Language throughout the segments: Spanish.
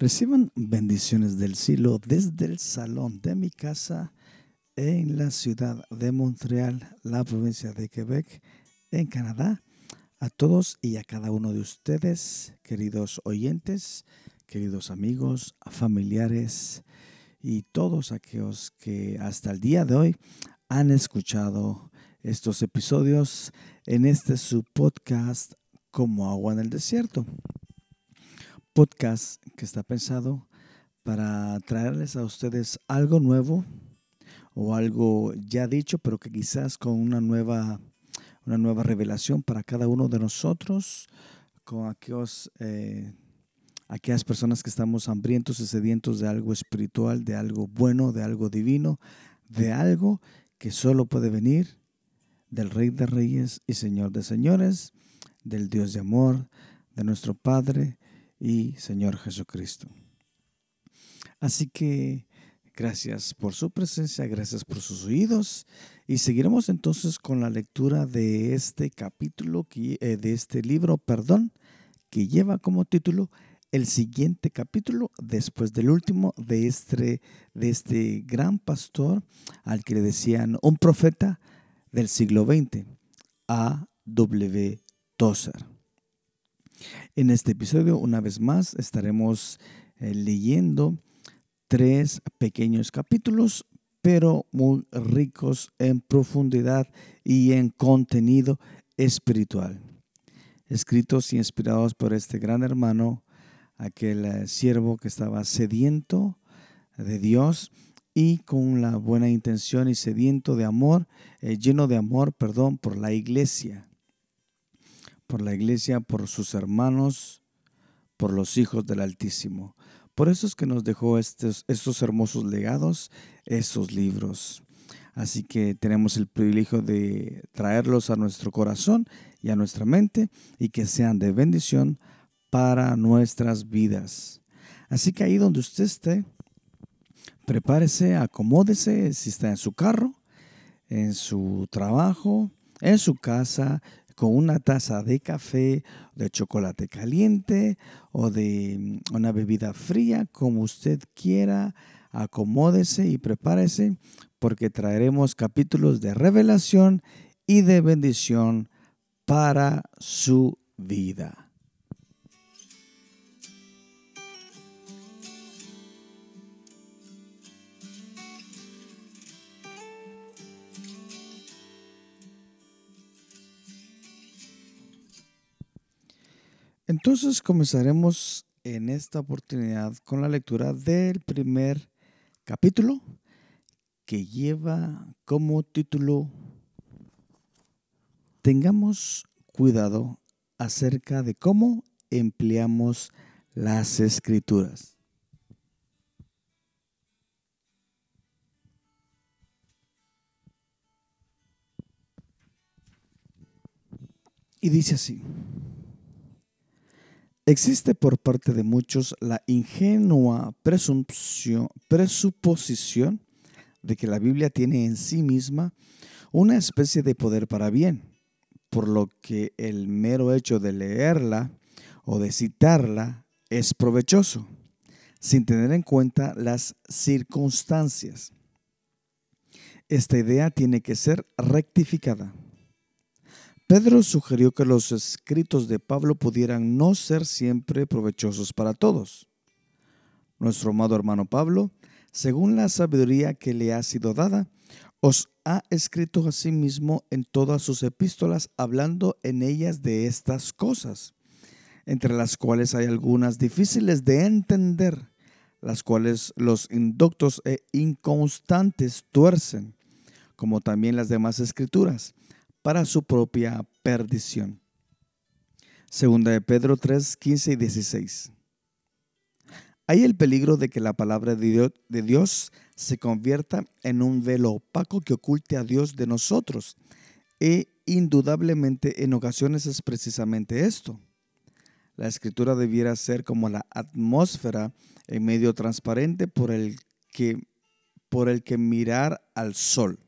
Reciban bendiciones del cielo desde el salón de mi casa en la ciudad de Montreal, la provincia de Quebec, en Canadá. A todos y a cada uno de ustedes, queridos oyentes, queridos amigos, familiares y todos aquellos que hasta el día de hoy han escuchado estos episodios en este su podcast como agua en el desierto podcast que está pensado para traerles a ustedes algo nuevo o algo ya dicho, pero que quizás con una nueva, una nueva revelación para cada uno de nosotros, con aquellos, eh, aquellas personas que estamos hambrientos y sedientos de algo espiritual, de algo bueno, de algo divino, de algo que solo puede venir del Rey de Reyes y Señor de Señores, del Dios de amor, de nuestro Padre y Señor Jesucristo. Así que gracias por su presencia, gracias por sus oídos y seguiremos entonces con la lectura de este capítulo, eh, de este libro, perdón, que lleva como título el siguiente capítulo después del último de este, de este gran pastor al que le decían un profeta del siglo XX, A. W. Tozer. En este episodio, una vez más, estaremos eh, leyendo tres pequeños capítulos, pero muy ricos en profundidad y en contenido espiritual. Escritos y inspirados por este gran hermano, aquel eh, siervo que estaba sediento de Dios y con la buena intención y sediento de amor, eh, lleno de amor, perdón, por la iglesia por la iglesia, por sus hermanos, por los hijos del Altísimo. Por eso es que nos dejó estos, estos hermosos legados, esos libros. Así que tenemos el privilegio de traerlos a nuestro corazón y a nuestra mente y que sean de bendición para nuestras vidas. Así que ahí donde usted esté, prepárese, acomódese, si está en su carro, en su trabajo, en su casa, con una taza de café, de chocolate caliente o de mm, una bebida fría, como usted quiera. Acomódese y prepárese porque traeremos capítulos de revelación y de bendición para su vida. Entonces comenzaremos en esta oportunidad con la lectura del primer capítulo que lleva como título Tengamos cuidado acerca de cómo empleamos las escrituras. Y dice así. Existe por parte de muchos la ingenua presuposición de que la Biblia tiene en sí misma una especie de poder para bien, por lo que el mero hecho de leerla o de citarla es provechoso, sin tener en cuenta las circunstancias. Esta idea tiene que ser rectificada. Pedro sugirió que los escritos de Pablo pudieran no ser siempre provechosos para todos. Nuestro amado hermano Pablo, según la sabiduría que le ha sido dada, os ha escrito a sí mismo en todas sus epístolas, hablando en ellas de estas cosas, entre las cuales hay algunas difíciles de entender, las cuales los indoctos e inconstantes tuercen, como también las demás escrituras para su propia perdición. Segunda de Pedro 3, 15 y 16. Hay el peligro de que la palabra de Dios, se convierta en un velo opaco que oculte a Dios de nosotros. E indudablemente en ocasiones es precisamente esto. La escritura debiera ser como la atmósfera en medio transparente por el que, por el que mirar al sol.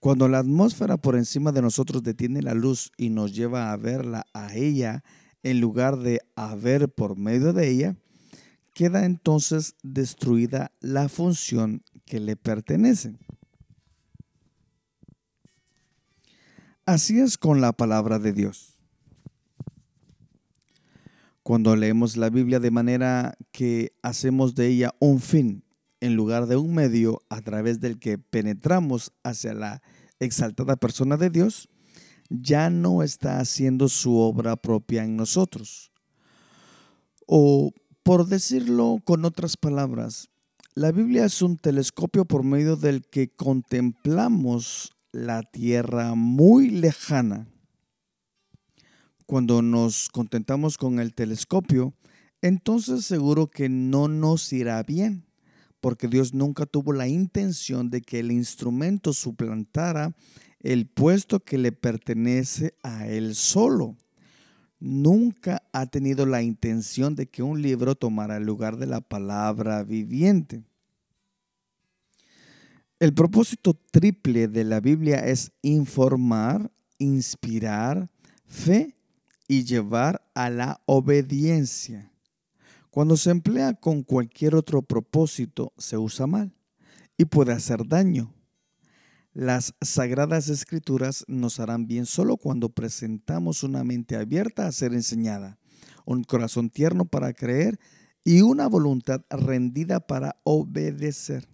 Cuando la atmósfera por encima de nosotros detiene la luz y nos lleva a verla a ella en lugar de a ver por medio de ella, queda entonces destruida la función que le pertenece. Así es con la palabra de Dios. Cuando leemos la Biblia de manera que hacemos de ella un fin en lugar de un medio a través del que penetramos hacia la exaltada persona de Dios, ya no está haciendo su obra propia en nosotros. O, por decirlo con otras palabras, la Biblia es un telescopio por medio del que contemplamos la tierra muy lejana. Cuando nos contentamos con el telescopio, entonces seguro que no nos irá bien, porque Dios nunca tuvo la intención de que el instrumento suplantara el puesto que le pertenece a él solo. Nunca ha tenido la intención de que un libro tomara el lugar de la palabra viviente. El propósito triple de la Biblia es informar, inspirar, fe y llevar a la obediencia. Cuando se emplea con cualquier otro propósito, se usa mal y puede hacer daño. Las sagradas escrituras nos harán bien solo cuando presentamos una mente abierta a ser enseñada, un corazón tierno para creer y una voluntad rendida para obedecer.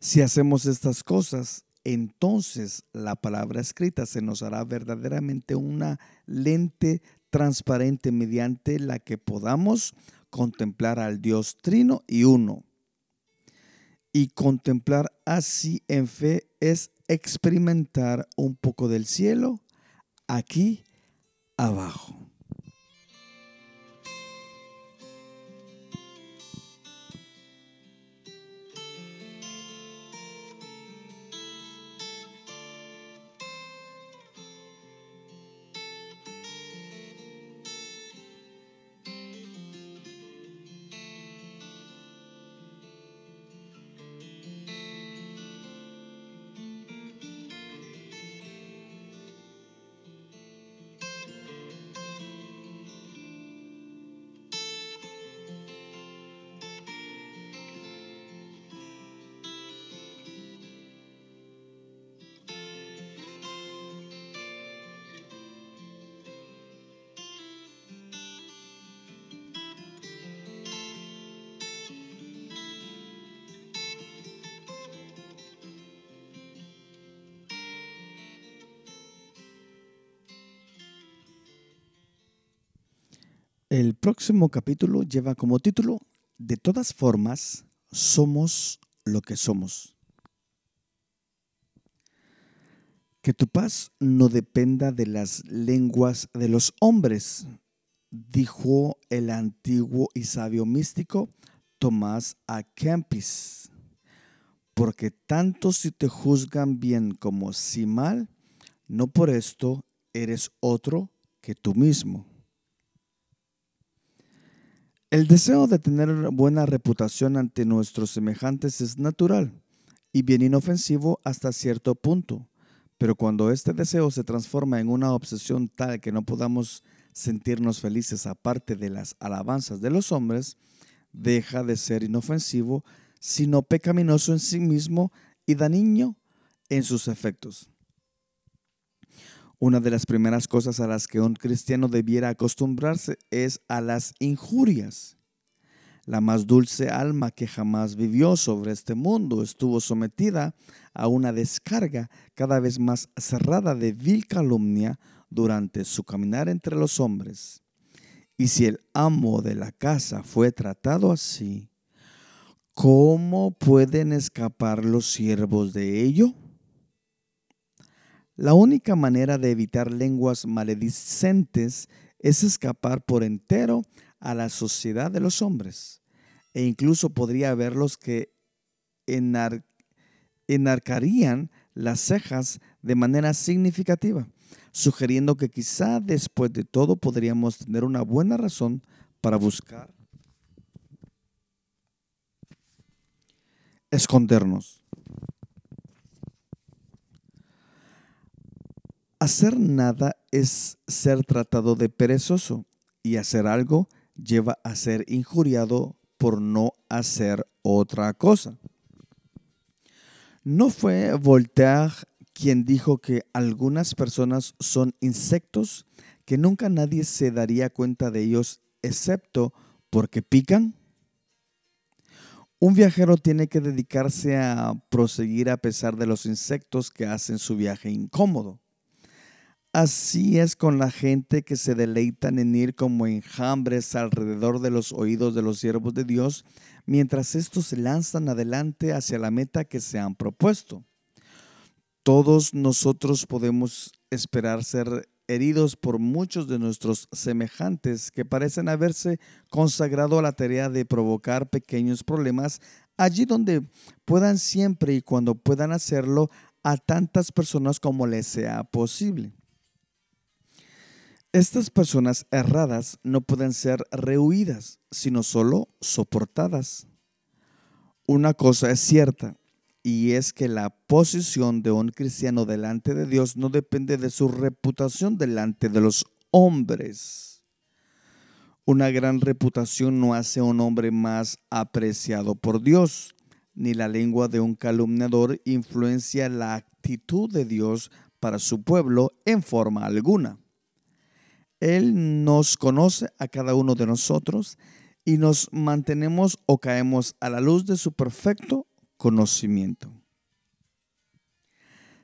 Si hacemos estas cosas, entonces la palabra escrita se nos hará verdaderamente una lente transparente mediante la que podamos contemplar al Dios trino y uno y contemplar así en fe es experimentar un poco del cielo aquí abajo. El próximo capítulo lleva como título, De todas formas, somos lo que somos. Que tu paz no dependa de las lenguas de los hombres, dijo el antiguo y sabio místico Tomás A. Kempis, porque tanto si te juzgan bien como si mal, no por esto eres otro que tú mismo. El deseo de tener buena reputación ante nuestros semejantes es natural y bien inofensivo hasta cierto punto, pero cuando este deseo se transforma en una obsesión tal que no podamos sentirnos felices aparte de las alabanzas de los hombres, deja de ser inofensivo, sino pecaminoso en sí mismo y dañino en sus efectos. Una de las primeras cosas a las que un cristiano debiera acostumbrarse es a las injurias. La más dulce alma que jamás vivió sobre este mundo estuvo sometida a una descarga cada vez más cerrada de vil calumnia durante su caminar entre los hombres. Y si el amo de la casa fue tratado así, ¿cómo pueden escapar los siervos de ello? La única manera de evitar lenguas maledicentes es escapar por entero a la sociedad de los hombres. E incluso podría haber los que enarcarían las cejas de manera significativa, sugiriendo que quizá después de todo podríamos tener una buena razón para buscar escondernos. Hacer nada es ser tratado de perezoso y hacer algo lleva a ser injuriado por no hacer otra cosa. ¿No fue Voltaire quien dijo que algunas personas son insectos que nunca nadie se daría cuenta de ellos excepto porque pican? Un viajero tiene que dedicarse a proseguir a pesar de los insectos que hacen su viaje incómodo. Así es con la gente que se deleitan en ir como enjambres alrededor de los oídos de los siervos de Dios, mientras estos se lanzan adelante hacia la meta que se han propuesto. Todos nosotros podemos esperar ser heridos por muchos de nuestros semejantes que parecen haberse consagrado a la tarea de provocar pequeños problemas allí donde puedan siempre y cuando puedan hacerlo a tantas personas como les sea posible. Estas personas erradas no pueden ser rehuidas, sino solo soportadas. Una cosa es cierta, y es que la posición de un cristiano delante de Dios no depende de su reputación delante de los hombres. Una gran reputación no hace a un hombre más apreciado por Dios, ni la lengua de un calumniador influencia la actitud de Dios para su pueblo en forma alguna. Él nos conoce a cada uno de nosotros y nos mantenemos o caemos a la luz de su perfecto conocimiento.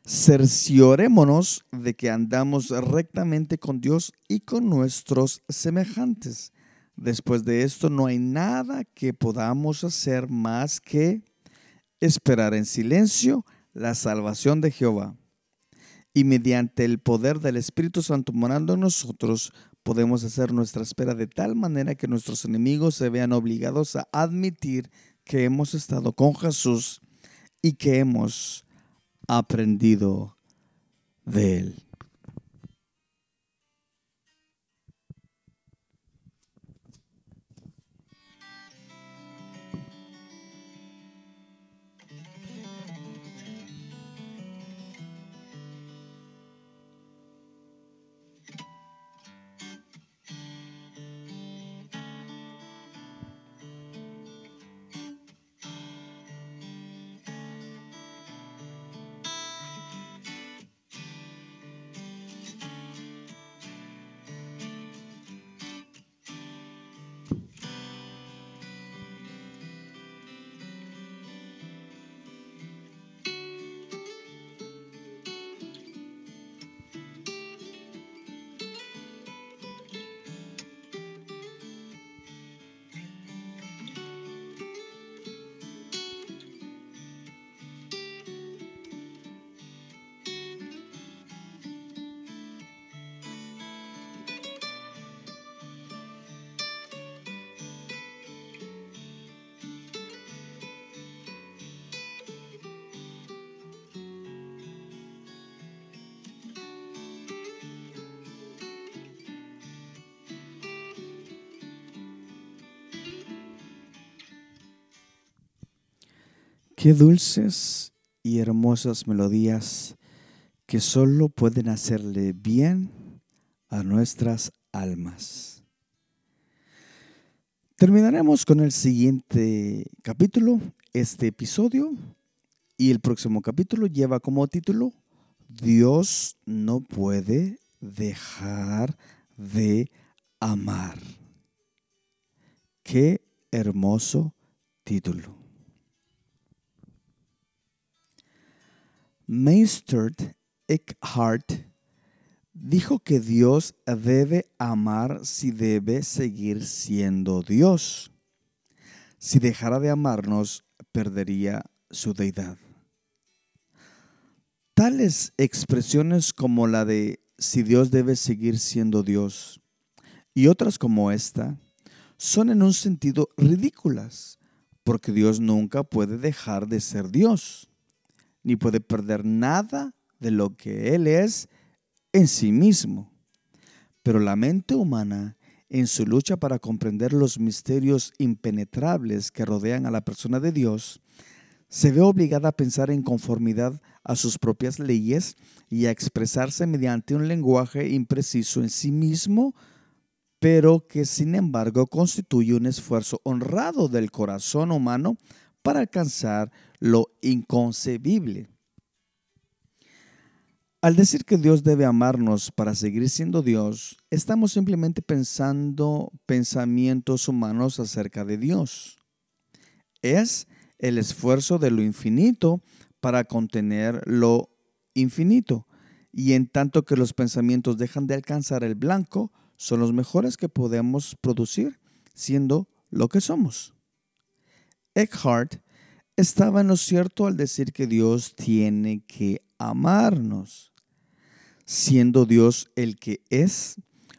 Cerciorémonos de que andamos rectamente con Dios y con nuestros semejantes. Después de esto no hay nada que podamos hacer más que esperar en silencio la salvación de Jehová y mediante el poder del Espíritu Santo morando en nosotros, podemos hacer nuestra espera de tal manera que nuestros enemigos se vean obligados a admitir que hemos estado con Jesús y que hemos aprendido de Él. Qué dulces y hermosas melodías que solo pueden hacerle bien a nuestras almas. Terminaremos con el siguiente capítulo, este episodio, y el próximo capítulo lleva como título Dios no puede dejar de amar. Qué hermoso título. Meister Eckhart dijo que Dios debe amar si debe seguir siendo Dios. Si dejara de amarnos, perdería su deidad. Tales expresiones como la de si Dios debe seguir siendo Dios y otras como esta son en un sentido ridículas, porque Dios nunca puede dejar de ser Dios ni puede perder nada de lo que Él es en sí mismo. Pero la mente humana, en su lucha para comprender los misterios impenetrables que rodean a la persona de Dios, se ve obligada a pensar en conformidad a sus propias leyes y a expresarse mediante un lenguaje impreciso en sí mismo pero que sin embargo constituye un esfuerzo honrado del corazón humano para alcanzar lo inconcebible. Al decir que Dios debe amarnos para seguir siendo Dios, estamos simplemente pensando pensamientos humanos acerca de Dios. Es el esfuerzo de lo infinito para contener lo infinito. Y en tanto que los pensamientos dejan de alcanzar el blanco, son los mejores que podemos producir siendo lo que somos. Eckhart estaba en lo cierto al decir que Dios tiene que amarnos. Siendo Dios el que es,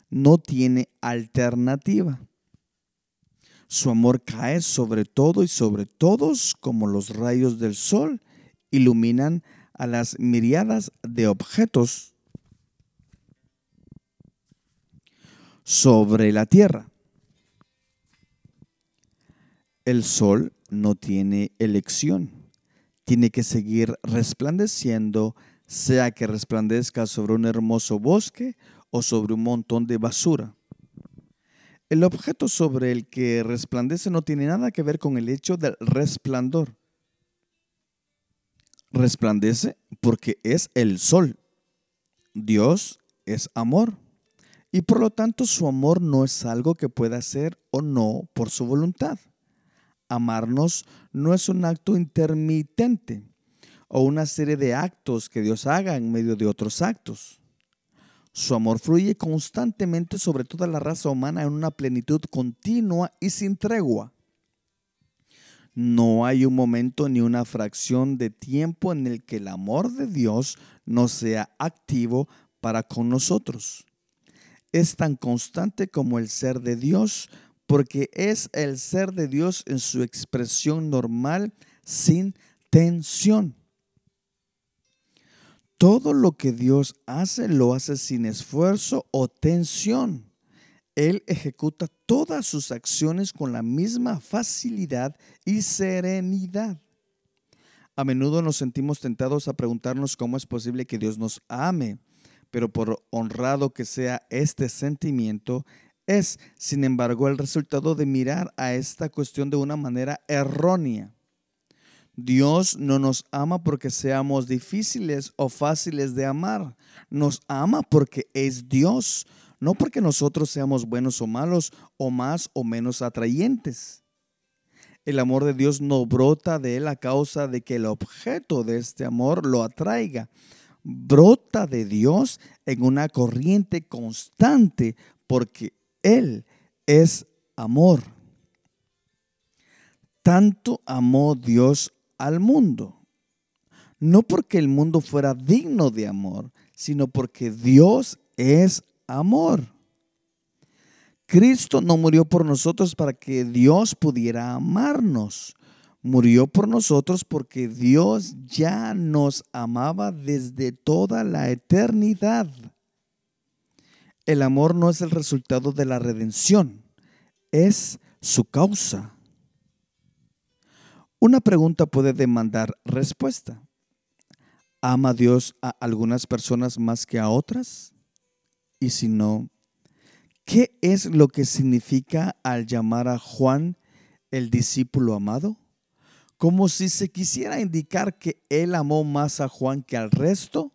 no tiene alternativa. Su amor cae sobre todo y sobre todos como los rayos del sol iluminan a las miriadas de objetos sobre la tierra. El sol no tiene elección, tiene que seguir resplandeciendo, sea que resplandezca sobre un hermoso bosque o sobre un montón de basura. El objeto sobre el que resplandece no tiene nada que ver con el hecho del resplandor. Resplandece porque es el sol. Dios es amor y por lo tanto su amor no es algo que pueda hacer o no por su voluntad. Amarnos no es un acto intermitente o una serie de actos que Dios haga en medio de otros actos. Su amor fluye constantemente sobre toda la raza humana en una plenitud continua y sin tregua. No hay un momento ni una fracción de tiempo en el que el amor de Dios no sea activo para con nosotros es tan constante como el ser de Dios, porque es el ser de Dios en su expresión normal, sin tensión. Todo lo que Dios hace lo hace sin esfuerzo o tensión. Él ejecuta todas sus acciones con la misma facilidad y serenidad. A menudo nos sentimos tentados a preguntarnos cómo es posible que Dios nos ame pero por honrado que sea este sentimiento, es, sin embargo, el resultado de mirar a esta cuestión de una manera errónea. Dios no nos ama porque seamos difíciles o fáciles de amar. Nos ama porque es Dios, no porque nosotros seamos buenos o malos o más o menos atrayentes. El amor de Dios no brota de él a causa de que el objeto de este amor lo atraiga, brota de Dios en una corriente constante porque Él es amor. Tanto amó Dios al mundo, no porque el mundo fuera digno de amor, sino porque Dios es amor. Cristo no murió por nosotros para que Dios pudiera amarnos murió por nosotros porque Dios ya nos amaba desde toda la eternidad. El amor no es el resultado de la redención, es su causa. Una pregunta puede demandar respuesta. ¿Ama Dios a algunas personas más que a otras? Y si no, ¿qué es lo que significa al llamar a Juan el discípulo amado? como si se quisiera indicar que él amó más a Juan que al resto?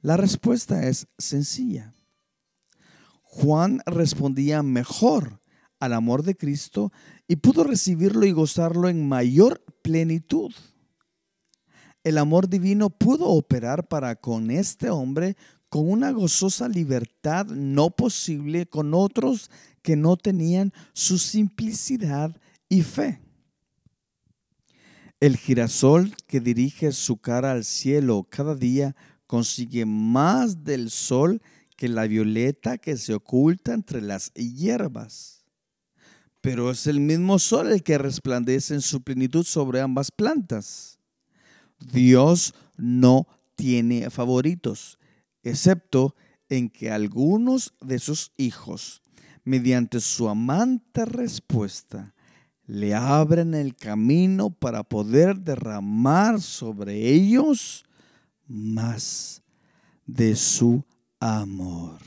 La respuesta es sencilla. Juan respondía mejor al amor de Cristo y pudo recibirlo y gozarlo en mayor plenitud. El amor divino pudo operar para con este hombre con una gozosa libertad no posible con otros que no tenían su simplicidad y fe. El girasol que dirige su cara al cielo cada día consigue más del sol que la violeta que se oculta entre las hierbas. Pero es el mismo sol el que resplandece en su plenitud sobre ambas plantas. Dios no tiene favoritos, excepto en que algunos de sus hijos, mediante su amante respuesta, le abren el camino para poder derramar sobre ellos más de su amor.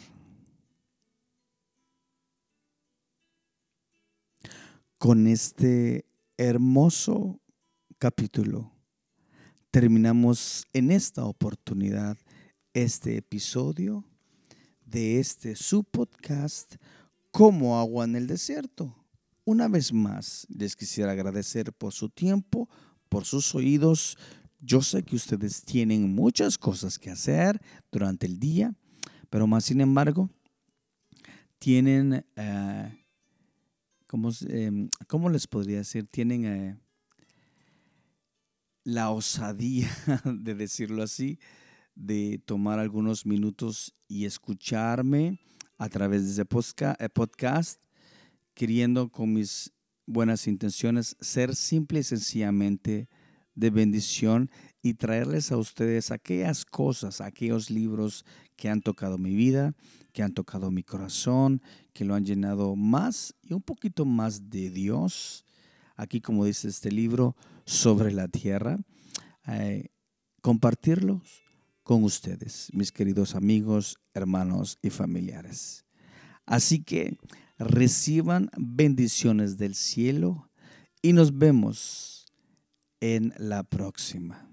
con este hermoso capítulo terminamos en esta oportunidad este episodio de este su podcast como agua en el desierto. Una vez más, les quisiera agradecer por su tiempo, por sus oídos. Yo sé que ustedes tienen muchas cosas que hacer durante el día, pero más sin embargo, tienen, eh, em, ¿cómo, les podría decir? Tienen eh, la osadía, de decirlo así, de tomar algunos minutos y escucharme a través de ese eh, podcast, queriendo con mis buenas intenciones ser simple y sencillamente de bendición y traerles a ustedes aquellas cosas, aquellos libros que han tocado mi vida, que han tocado mi corazón, que lo han llenado más y un poquito más de Dios. Aquí, como dice este libro, sobre la tierra, eh, compartirlos con ustedes, mis queridos amigos, hermanos y familiares. Así que reciban bendiciones del cielo y nos vemos en la próxima.